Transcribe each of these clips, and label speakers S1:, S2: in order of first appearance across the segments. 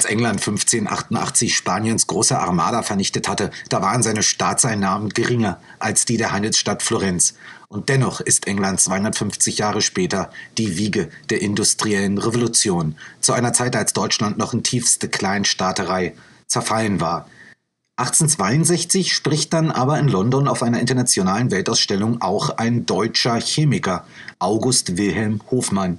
S1: Als England 1588 Spaniens große Armada vernichtet hatte, da waren seine Staatseinnahmen geringer als die der Handelsstadt Florenz. Und dennoch ist England 250 Jahre später die Wiege der industriellen Revolution, zu einer Zeit, als Deutschland noch in tiefste Kleinstaaterei zerfallen war. 1862 spricht dann aber in London auf einer internationalen Weltausstellung auch ein deutscher Chemiker, August Wilhelm Hofmann.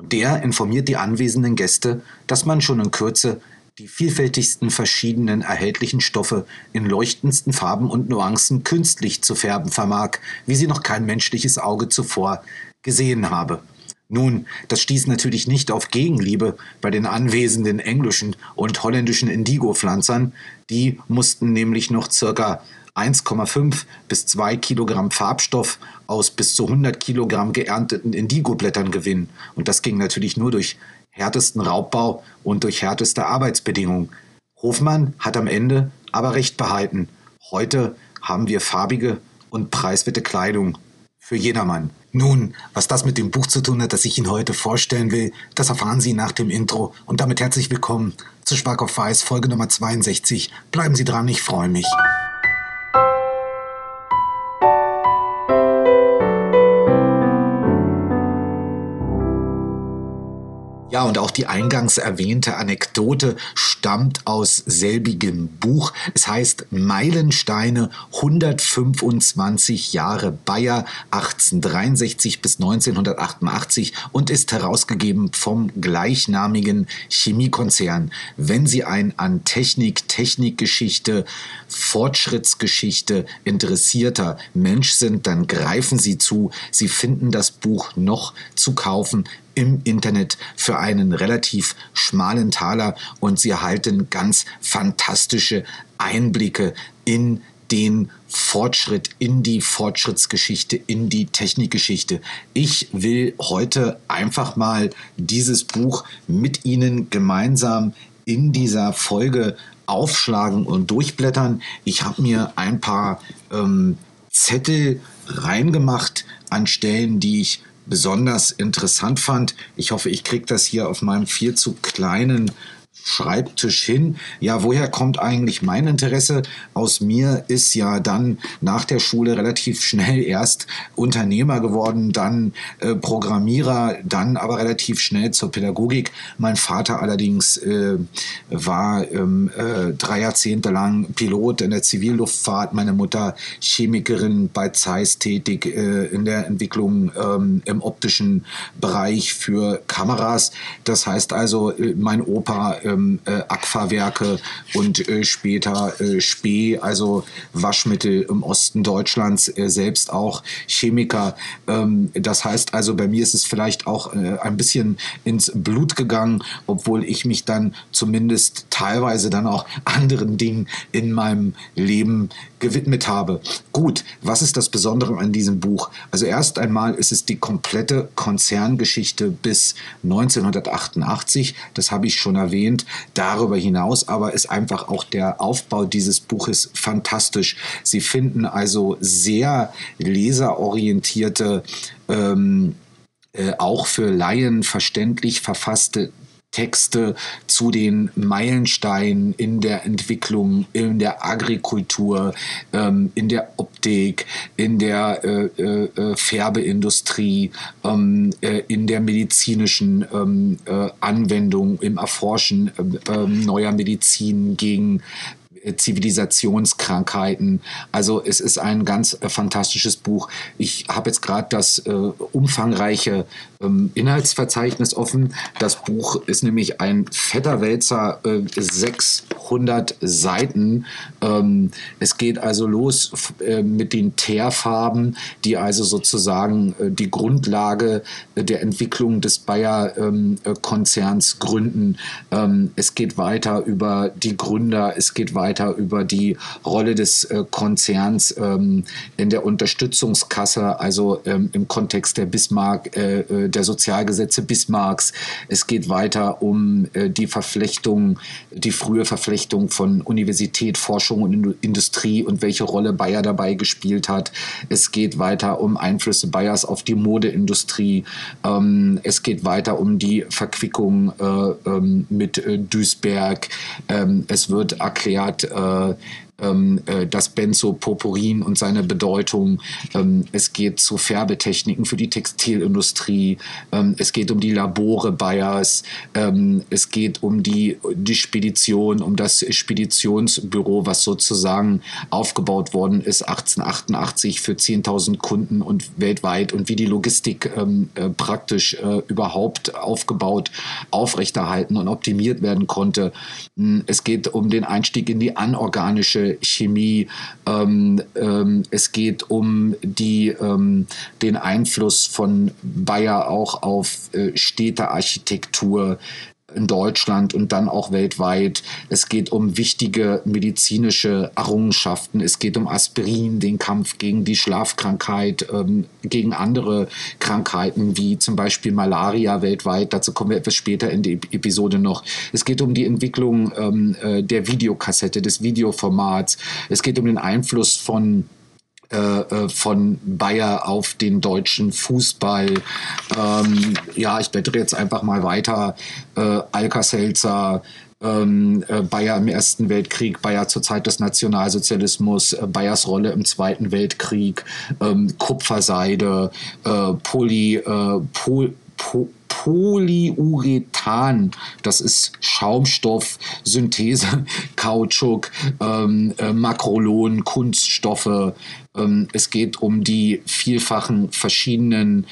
S1: Und der informiert die anwesenden Gäste, dass man schon in Kürze die vielfältigsten verschiedenen erhältlichen Stoffe in leuchtendsten Farben und Nuancen künstlich zu färben vermag, wie sie noch kein menschliches Auge zuvor gesehen habe. Nun, das stieß natürlich nicht auf Gegenliebe bei den anwesenden englischen und holländischen Indigo-Pflanzern. Die mussten nämlich noch circa 1,5 bis 2 Kilogramm Farbstoff aus bis zu 100 Kilogramm geernteten Indigo-Blättern gewinnen. Und das ging natürlich nur durch härtesten Raubbau und durch härteste Arbeitsbedingungen. Hofmann hat am Ende aber recht behalten. Heute haben wir farbige und preiswerte Kleidung für jedermann. Nun, was das mit dem Buch zu tun hat, das ich Ihnen heute vorstellen will, das erfahren Sie nach dem Intro. Und damit herzlich willkommen zu Schwark auf Weiß, Folge Nummer 62. Bleiben Sie dran, ich freue mich. Ja, und auch die eingangs erwähnte Anekdote stammt aus selbigem Buch. Es heißt Meilensteine 125 Jahre Bayer 1863 bis 1988 und ist herausgegeben vom gleichnamigen Chemiekonzern. Wenn Sie ein an Technik, Technikgeschichte, Fortschrittsgeschichte interessierter Mensch sind, dann greifen Sie zu. Sie finden das Buch noch zu kaufen im Internet für einen relativ schmalen Taler und sie erhalten ganz fantastische Einblicke in den Fortschritt, in die Fortschrittsgeschichte, in die Technikgeschichte. Ich will heute einfach mal dieses Buch mit Ihnen gemeinsam in dieser Folge aufschlagen und durchblättern. Ich habe mir ein paar ähm, Zettel reingemacht an Stellen, die ich besonders interessant fand. Ich hoffe, ich kriege das hier auf meinem viel zu kleinen Schreibtisch hin. Ja, woher kommt eigentlich mein Interesse? Aus mir ist ja dann nach der Schule relativ schnell erst Unternehmer geworden, dann äh, Programmierer, dann aber relativ schnell zur Pädagogik. Mein Vater allerdings äh, war ähm, äh, drei Jahrzehnte lang Pilot in der Zivilluftfahrt, meine Mutter Chemikerin bei Zeiss tätig äh, in der Entwicklung ähm, im optischen Bereich für Kameras. Das heißt also, äh, mein Opa ähm, äh, Aquawerke und äh, später äh, Spee, also Waschmittel im Osten Deutschlands, äh, selbst auch Chemiker. Ähm, das heißt also, bei mir ist es vielleicht auch äh, ein bisschen ins Blut gegangen, obwohl ich mich dann zumindest teilweise dann auch anderen Dingen in meinem Leben gewidmet habe. Gut, was ist das Besondere an diesem Buch? Also erst einmal ist es die komplette Konzerngeschichte bis 1988. Das habe ich schon erwähnt. Darüber hinaus aber ist einfach auch der Aufbau dieses Buches fantastisch. Sie finden also sehr leserorientierte, ähm, äh, auch für Laien verständlich verfasste Texte zu den Meilensteinen in der Entwicklung, in der Agrikultur, ähm, in der Optik, in der äh, äh, Färbeindustrie, ähm, äh, in der medizinischen ähm, äh, Anwendung, im Erforschen äh, ähm, neuer Medizin gegen Zivilisationskrankheiten. Also es ist ein ganz äh, fantastisches Buch. Ich habe jetzt gerade das äh, umfangreiche ähm, Inhaltsverzeichnis offen. Das Buch ist nämlich ein fetter Wälzer, äh, 600 Seiten. Ähm, es geht also los äh, mit den Teerfarben, die also sozusagen äh, die Grundlage äh, der Entwicklung des Bayer-Konzerns ähm, gründen. Ähm, es geht weiter über die Gründer, es geht weiter über die Rolle des äh, Konzerns ähm, in der Unterstützungskasse, also ähm, im Kontext der Bismarck, äh, äh der Sozialgesetze Bismarcks. Es geht weiter um äh, die Verflechtung, die frühe Verflechtung von Universität, Forschung und Industrie und welche Rolle Bayer dabei gespielt hat. Es geht weiter um Einflüsse Bayers auf die Modeindustrie. Ähm, es geht weiter um die Verquickung äh, ähm, mit äh, Duisberg. Ähm, es wird erklärt, ähm, äh, das Benzopopurin und seine Bedeutung. Ähm, es geht zu Färbetechniken für die Textilindustrie. Ähm, es geht um die Labore Bayers. Ähm, es geht um die, die Spedition, um das Speditionsbüro, was sozusagen aufgebaut worden ist 1888 für 10.000 Kunden und weltweit und wie die Logistik ähm, äh, praktisch äh, überhaupt aufgebaut, aufrechterhalten und optimiert werden konnte. Hm, es geht um den Einstieg in die anorganische Chemie. Ähm, ähm, es geht um die, ähm, den Einfluss von Bayer auch auf äh, Städtearchitektur in Deutschland und dann auch weltweit. Es geht um wichtige medizinische Errungenschaften. Es geht um Aspirin, den Kampf gegen die Schlafkrankheit, ähm, gegen andere Krankheiten wie zum Beispiel Malaria weltweit. Dazu kommen wir etwas später in der Episode noch. Es geht um die Entwicklung ähm, äh, der Videokassette, des Videoformats. Es geht um den Einfluss von äh, äh, von Bayer auf den deutschen Fußball. Ähm, ja, ich blättere jetzt einfach mal weiter. Äh, Alka-Seltzer, ähm, äh, Bayer im Ersten Weltkrieg, Bayer zur Zeit des Nationalsozialismus, äh, Bayers Rolle im Zweiten Weltkrieg, ähm, Kupferseide, äh, Poly, äh, Pol, Pol Polyurethan, das ist Schaumstoff, Synthese, Kautschuk, ähm, äh, Makrolon, Kunststoffe, ähm, es geht um die vielfachen verschiedenen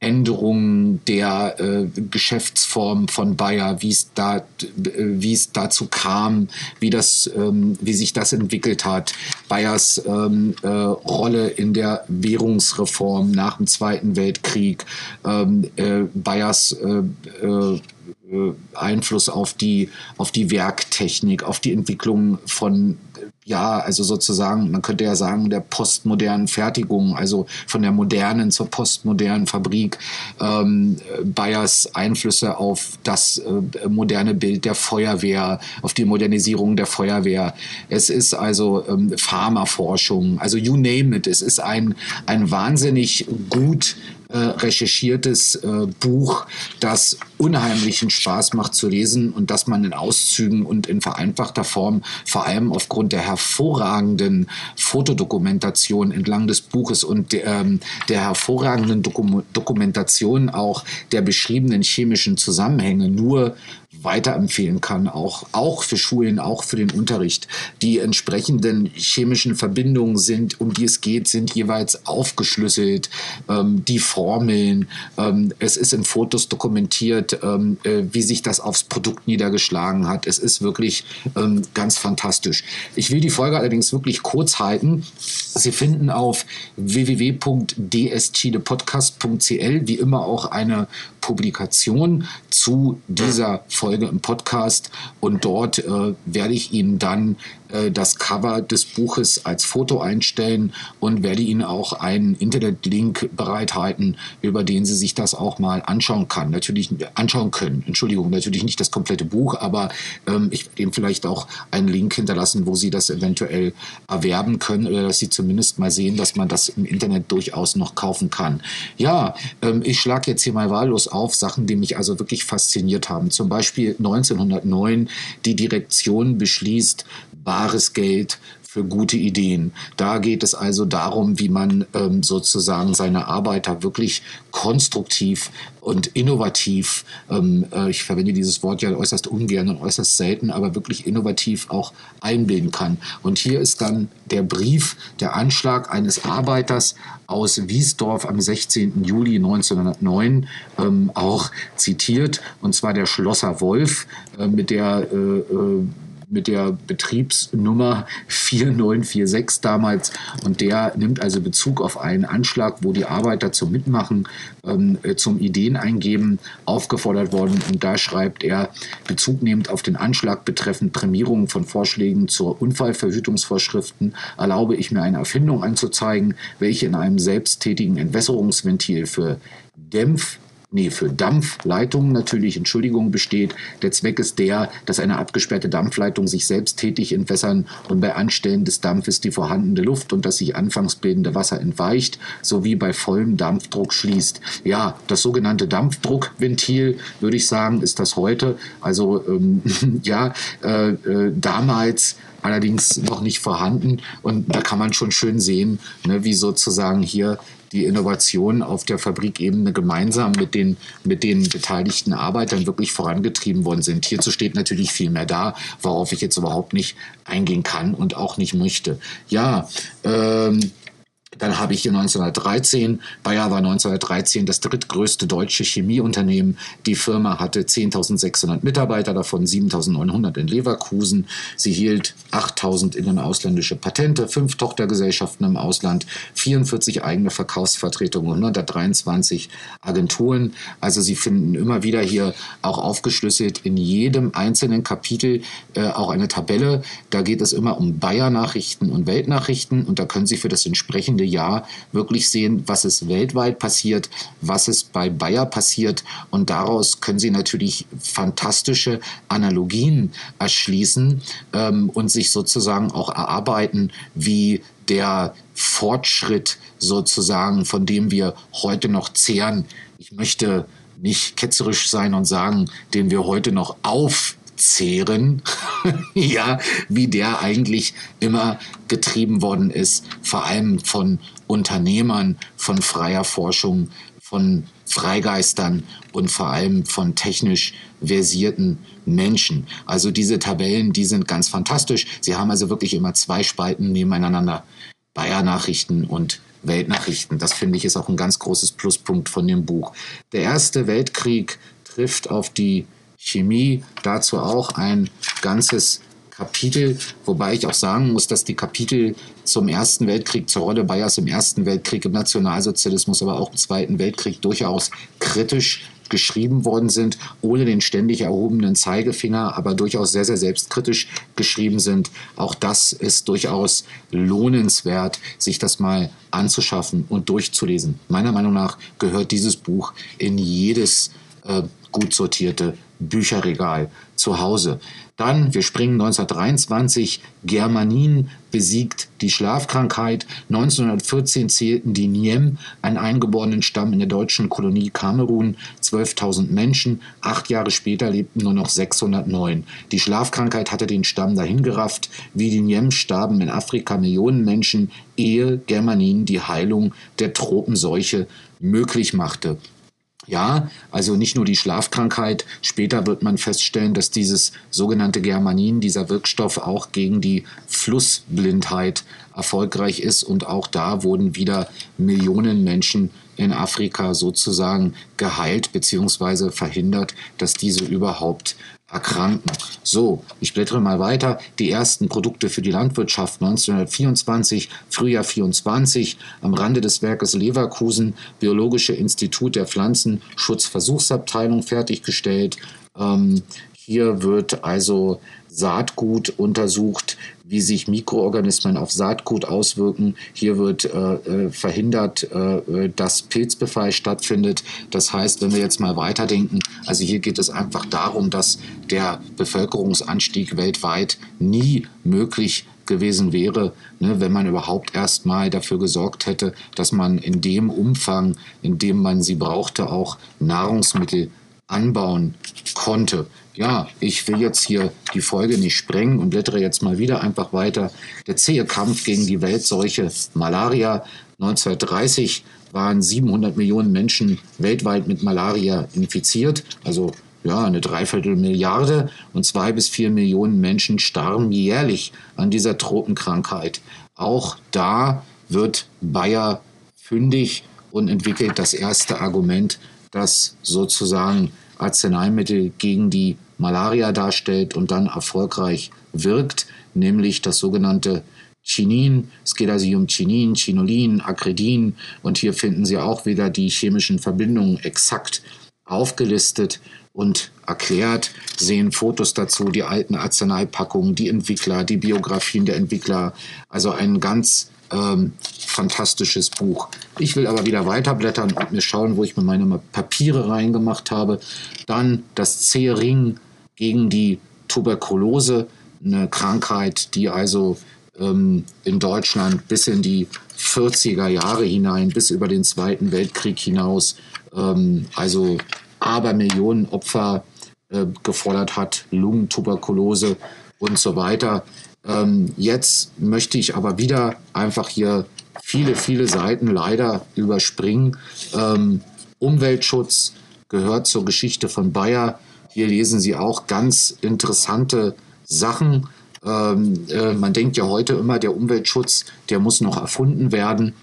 S1: Änderungen der äh, Geschäftsform von Bayer, wie es da, äh, es dazu kam, wie das, ähm, wie sich das entwickelt hat. Bayers ähm, äh, Rolle in der Währungsreform nach dem Zweiten Weltkrieg, ähm, Bayers äh, äh, Einfluss auf die, auf die Werktechnik, auf die Entwicklung von ja, also sozusagen, man könnte ja sagen, der postmodernen Fertigung, also von der modernen zur postmodernen Fabrik, ähm, Bayers Einflüsse auf das äh, moderne Bild der Feuerwehr, auf die Modernisierung der Feuerwehr. Es ist also ähm, Pharmaforschung, also you name it. Es ist ein, ein wahnsinnig gut äh, recherchiertes äh, Buch, das unheimlichen Spaß macht zu lesen und das man in Auszügen und in vereinfachter Form, vor allem aufgrund der hervorragenden Fotodokumentation entlang des Buches und ähm, der hervorragenden Dokum Dokumentation auch der beschriebenen chemischen Zusammenhänge nur weiterempfehlen kann, auch, auch für Schulen, auch für den Unterricht. Die entsprechenden chemischen Verbindungen sind, um die es geht, sind jeweils aufgeschlüsselt. Ähm, die Formeln, ähm, es ist in Fotos dokumentiert, ähm, äh, wie sich das aufs Produkt niedergeschlagen hat. Es ist wirklich ähm, ganz fantastisch. Ich will die Folge allerdings wirklich kurz halten. Sie finden auf www.dschidepodcast.cl wie immer auch eine Publikation zu dieser Folge im Podcast und dort äh, werde ich Ihnen dann äh, das Cover des Buches als Foto einstellen und werde Ihnen auch einen Internetlink bereithalten, über den Sie sich das auch mal anschauen kann. Natürlich anschauen können. Entschuldigung, natürlich nicht das komplette Buch, aber ähm, ich werde Ihnen vielleicht auch einen Link hinterlassen, wo Sie das eventuell erwerben können oder dass Sie zumindest mal sehen, dass man das im Internet durchaus noch kaufen kann. Ja, ähm, ich schlage jetzt hier mal wahllos auf Sachen, die mich also wirklich fasziniert haben. Zum Beispiel 1909 die Direktion beschließt, bares Geld für gute Ideen. Da geht es also darum, wie man ähm, sozusagen seine Arbeiter wirklich konstruktiv und innovativ, ähm, äh, ich verwende dieses Wort ja äußerst ungern und äußerst selten, aber wirklich innovativ auch einbilden kann. Und hier ist dann der Brief, der Anschlag eines Arbeiters aus Wiesdorf am 16. Juli 1909 ähm, auch zitiert, und zwar der Schlosser Wolf, äh, mit der äh, äh mit der Betriebsnummer 4946 damals. Und der nimmt also Bezug auf einen Anschlag, wo die Arbeiter zum Mitmachen, ähm, äh, zum Ideen eingeben, aufgefordert worden. Und da schreibt er, Bezug nehmend auf den Anschlag betreffend Prämierung von Vorschlägen zur Unfallverhütungsvorschriften erlaube ich mir eine Erfindung anzuzeigen, welche in einem selbsttätigen Entwässerungsventil für Dämpf nee, für Dampfleitungen natürlich, Entschuldigung, besteht. Der Zweck ist der, dass eine abgesperrte Dampfleitung sich selbst tätig entwässern und bei Anstellen des Dampfes die vorhandene Luft und das sich anfangs bildende Wasser entweicht, sowie bei vollem Dampfdruck schließt. Ja, das sogenannte Dampfdruckventil, würde ich sagen, ist das heute. Also ähm, ja, äh, äh, damals allerdings noch nicht vorhanden. Und da kann man schon schön sehen, ne, wie sozusagen hier die Innovation auf der Fabrikebene gemeinsam mit den, mit den beteiligten Arbeitern wirklich vorangetrieben worden sind. Hierzu steht natürlich viel mehr da, worauf ich jetzt überhaupt nicht eingehen kann und auch nicht möchte. Ja, ähm, dann habe ich hier 1913, Bayer war 1913 das drittgrößte deutsche Chemieunternehmen. Die Firma hatte 10.600 Mitarbeiter, davon 7.900 in Leverkusen. Sie hielt 8.000 in- und ausländische Patente, fünf Tochtergesellschaften im Ausland, 44 eigene Verkaufsvertretungen, 123 Agenturen. Also Sie finden immer wieder hier auch aufgeschlüsselt in jedem einzelnen Kapitel äh, auch eine Tabelle. Da geht es immer um Bayer-Nachrichten und Weltnachrichten und da können Sie für das entsprechende Jahr wirklich sehen, was ist weltweit passiert, was ist bei Bayer passiert. Und daraus können Sie natürlich fantastische Analogien erschließen ähm, und sich sozusagen auch erarbeiten, wie der Fortschritt sozusagen, von dem wir heute noch zehren. Ich möchte nicht ketzerisch sein und sagen, den wir heute noch auf zehren, ja, wie der eigentlich immer getrieben worden ist, vor allem von Unternehmern, von freier Forschung, von Freigeistern und vor allem von technisch versierten Menschen. Also diese Tabellen, die sind ganz fantastisch. Sie haben also wirklich immer zwei Spalten nebeneinander. Bayer-Nachrichten und Weltnachrichten. Das finde ich ist auch ein ganz großes Pluspunkt von dem Buch. Der Erste Weltkrieg trifft auf die Chemie, dazu auch ein ganzes Kapitel, wobei ich auch sagen muss, dass die Kapitel zum Ersten Weltkrieg, zur Rolle Bayers im Ersten Weltkrieg, im Nationalsozialismus, aber auch im Zweiten Weltkrieg durchaus kritisch geschrieben worden sind, ohne den ständig erhobenen Zeigefinger, aber durchaus sehr, sehr selbstkritisch geschrieben sind. Auch das ist durchaus lohnenswert, sich das mal anzuschaffen und durchzulesen. Meiner Meinung nach gehört dieses Buch in jedes äh, gut sortierte Bücherregal zu Hause. Dann, wir springen 1923, Germanin besiegt die Schlafkrankheit. 1914 zählten die Niem, einen eingeborenen Stamm in der deutschen Kolonie Kamerun, 12.000 Menschen. Acht Jahre später lebten nur noch 609. Die Schlafkrankheit hatte den Stamm dahingerafft. Wie die Niem starben in Afrika Millionen Menschen, ehe Germanin die Heilung der Tropenseuche möglich machte. Ja, also nicht nur die Schlafkrankheit. Später wird man feststellen, dass dieses sogenannte Germanin, dieser Wirkstoff auch gegen die Flussblindheit erfolgreich ist. Und auch da wurden wieder Millionen Menschen in Afrika sozusagen geheilt bzw. verhindert, dass diese überhaupt erkranken. So, ich blättere mal weiter. Die ersten Produkte für die Landwirtschaft 1924, Frühjahr 24, am Rande des Werkes Leverkusen, Biologische Institut der Pflanzenschutzversuchsabteilung fertiggestellt. Ähm, hier wird also Saatgut untersucht, wie sich Mikroorganismen auf Saatgut auswirken. Hier wird äh, äh, verhindert, äh, dass Pilzbefall stattfindet. Das heißt, wenn wir jetzt mal weiterdenken, also hier geht es einfach darum, dass der Bevölkerungsanstieg weltweit nie möglich gewesen wäre, ne, wenn man überhaupt erst mal dafür gesorgt hätte, dass man in dem Umfang, in dem man sie brauchte, auch Nahrungsmittel anbauen konnte. Ja, ich will jetzt hier die Folge nicht sprengen und blättere jetzt mal wieder einfach weiter. Der zähe Kampf gegen die Weltseuche Malaria 1930 waren 700 Millionen Menschen weltweit mit Malaria infiziert, also ja, eine Dreiviertelmilliarde und zwei bis vier Millionen Menschen starben jährlich an dieser Tropenkrankheit. Auch da wird Bayer fündig und entwickelt das erste Argument, das sozusagen Arzneimittel gegen die Malaria darstellt und dann erfolgreich wirkt, nämlich das sogenannte Chinin. Es geht also hier um Chinin, Chinolin, Acredin und hier finden Sie auch wieder die chemischen Verbindungen exakt aufgelistet und erklärt, sehen Fotos dazu, die alten Arzneipackungen, die Entwickler, die Biografien der Entwickler. Also ein ganz Ähm, fantastisches Buch. Ich will aber wieder weiterblättern und mir schauen, wo ich mir meine Papiere reingemacht habe. Dann das C-Ring gegen die Tuberkulose, eine Krankheit, die also ähm, in Deutschland bis in die 40er Jahre hinein, bis über den Zweiten Weltkrieg hinaus, ähm, also Abermillionen Opfer äh, gefordert hat, Lungentuberkulose und so weiter. Ähm, jetzt möchte ich aber wieder einfach hier viele, viele Seiten leider überspringen. Ähm, Umweltschutz gehört zur Geschichte von Bayer. Hier lesen Sie auch ganz interessante Sachen. Ähm, äh, man denkt ja heute immer, der Umweltschutz, der muss noch erfunden werden.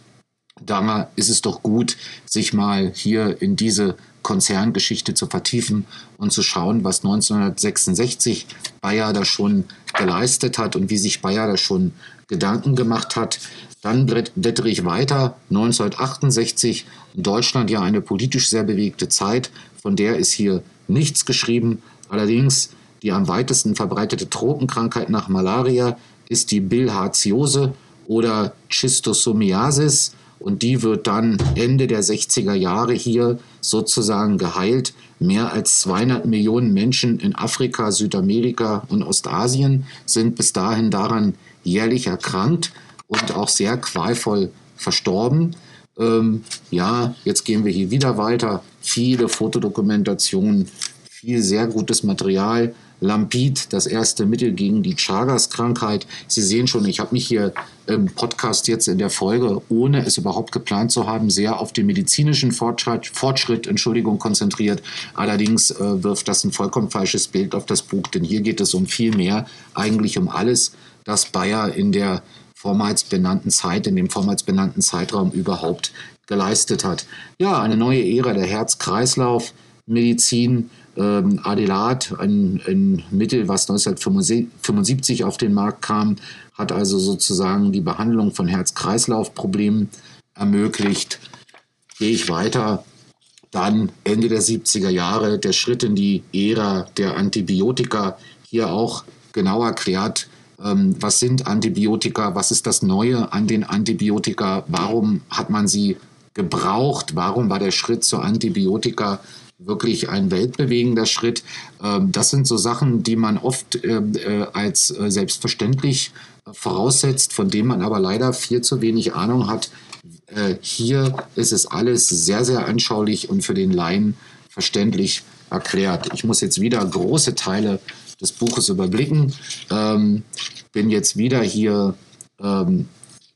S1: Da ist es doch gut, sich mal hier in diese Konzerngeschichte zu vertiefen und zu schauen, was 1966 Bayer da schon geleistet hat und wie sich Bayer da schon Gedanken gemacht hat. Dann blättere ich weiter. 1968 in Deutschland ja eine politisch sehr bewegte Zeit, von der ist hier nichts geschrieben. Allerdings die am weitesten verbreitete Tropenkrankheit nach Malaria ist die Bilharziose oder Schistosomiasis und die wird dann Ende der 60er Jahre hier sozusagen geheilt. Mehr als 200 Millionen Menschen in Afrika, Südamerika und Ostasien sind bis dahin daran jährlich erkrankt und auch sehr qualvoll verstorben. Ähm, ja, jetzt gehen wir hier wieder weiter. Viele Fotodokumentationen, viel sehr gutes Material. Lampid, das erste Mittel gegen die Chagas-Krankheit. Sie sehen schon, ich habe mich hier im Podcast jetzt in der Folge, ohne es überhaupt geplant zu haben, sehr auf den medizinischen Fortschritt, Fortschritt Entschuldigung, konzentriert. Allerdings äh, wirft das ein vollkommen falsches Bild auf das Buch, denn hier geht es um viel mehr, eigentlich um alles, das Bayer in der vormals benannten Zeit, in dem vormals benannten Zeitraum überhaupt geleistet hat. Ja, eine neue Ära der Herz-Kreislauf-Medizin ähm, Adelat, ein, ein Mittel, was 1975 auf den Markt kam, hat also sozusagen die Behandlung von Herz-Kreislauf-Problemen ermöglicht. Gehe ich weiter. Dann Ende der 70er Jahre der Schritt in die Ära der Antibiotika. Hier auch genau erklärt, ähm, was sind Antibiotika, was ist das Neue an den Antibiotika, warum hat man sie gebraucht, warum war der Schritt zur Antibiotika wirklich ein weltbewegender Schritt. Ähm, das sind so Sachen, die man oft ähm, äh, als äh, selbstverständlich äh, voraussetzt, von denen man aber leider viel zu wenig Ahnung hat. Hier ist es alles sehr, sehr anschaulich und für den Laien verständlich erklärt. Ich muss jetzt wieder große Teile des Buches überblicken. Ähm, bin jetzt wieder hier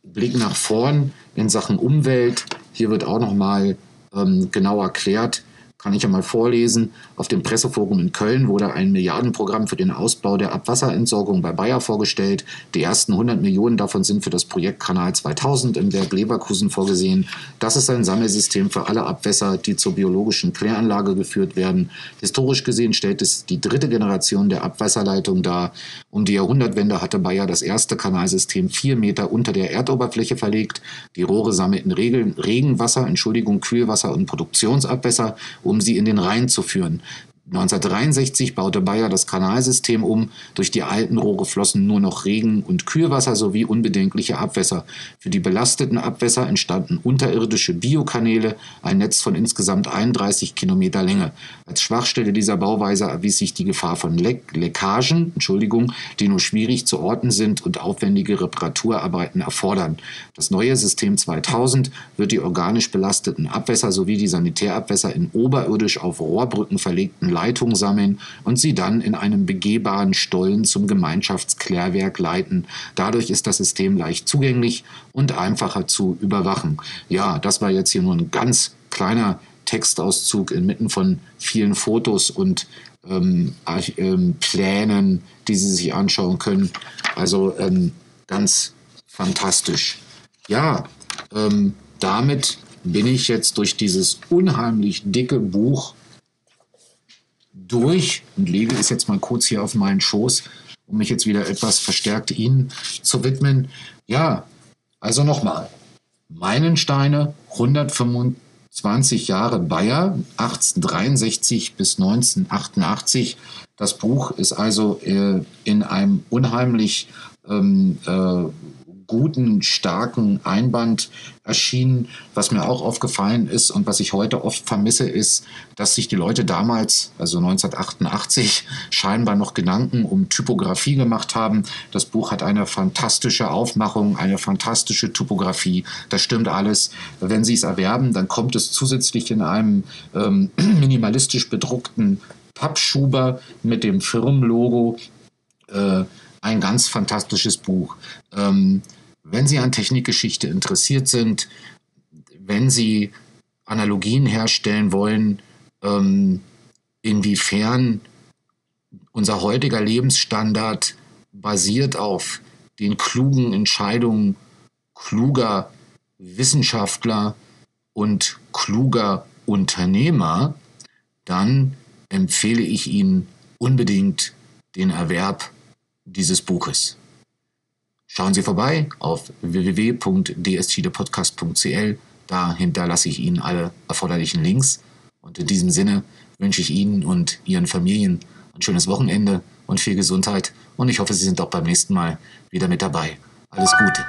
S1: Blick nach vorn in Sachen Umwelt. Hier wird auch nochmal ähm, genau erklärt, kann ich ja mal vorlesen. Auf dem Presseforum in Köln wurde ein Milliardenprogramm für den Ausbau der Abwasserentsorgung bei Bayer vorgestellt. Die ersten 100 Millionen davon sind für das Projekt Kanal 2000 im Werk Leverkusen vorgesehen. Das ist ein Sammelsystem für alle Abwässer, die zur biologischen Kläranlage geführt werden. Historisch gesehen stellt es die dritte Generation der Abwasserleitung dar. Um die Jahrhundertwende hatte Bayer das erste Kanalsystem vier Meter unter der Erdoberfläche verlegt. Die Rohre sammelten Regenwasser, Entschuldigung, Kühlwasser und Produktionsabwässer um sie in den Rhein zu führen. 1963 baute Bayer das Kanalsystem um. Durch die alten Rohre flossen nur noch Regen- und Kühlwasser sowie unbedenkliche Abwässer. Für die belasteten Abwässer entstanden unterirdische Biokanäle, ein Netz von insgesamt 31 Kilometer Länge. Als Schwachstelle dieser Bauweise erwies sich die Gefahr von Leck Leckagen, Entschuldigung, die nur schwierig zu orten sind und aufwendige Reparaturarbeiten erfordern. Das neue System 2000 wird die organisch belasteten Abwässer sowie die Sanitärabwässer in oberirdisch auf Rohrbrücken verlegten Leitung sammeln und sie dann in einem begehbaren Stollen zum Gemeinschaftsklärwerk leiten. Dadurch ist das System leicht zugänglich und einfacher zu überwachen. Ja, das war jetzt hier nur ein ganz kleiner Textauszug inmitten von vielen Fotos und ähm, ähm, Plänen, die Sie sich anschauen können. Also ähm, ganz fantastisch. Ja, ähm, damit bin ich jetzt durch dieses unheimlich dicke Buch durch und lege es jetzt mal kurz hier auf meinen Schoß, um mich jetzt wieder etwas verstärkt Ihnen zu widmen. Ja, also nochmal. Meilensteine, 125 Jahre Bayer, 1863 bis 1988. Das Buch ist also äh, in einem unheimlich ähm, äh, guten, starken Einband erschienen. Was mir auch aufgefallen ist und was ich heute oft vermisse, ist, dass sich die Leute damals, also 1988, scheinbar noch Gedanken um Typografie gemacht haben. Das Buch hat eine fantastische Aufmachung, eine fantastische Typografie. Das stimmt alles. Wenn Sie es erwerben, dann kommt es zusätzlich in einem ähm, minimalistisch bedruckten Pappschuber mit dem Firmenlogo. Äh, ein ganz fantastisches Buch. Ähm, wenn Sie an Technikgeschichte interessiert sind, wenn Sie Analogien herstellen wollen, ähm, inwiefern unser heutiger Lebensstandard basiert auf den klugen Entscheidungen kluger Wissenschaftler und kluger Unternehmer, dann empfehle ich Ihnen unbedingt den Erwerb dieses Buches. Schauen Sie vorbei auf www.dstdepodcast.cl. Da hinterlasse ich Ihnen alle erforderlichen Links. Und in diesem Sinne wünsche ich Ihnen und Ihren Familien ein schönes Wochenende und viel Gesundheit. Und ich hoffe, Sie sind auch beim nächsten Mal wieder mit dabei. Alles Gute.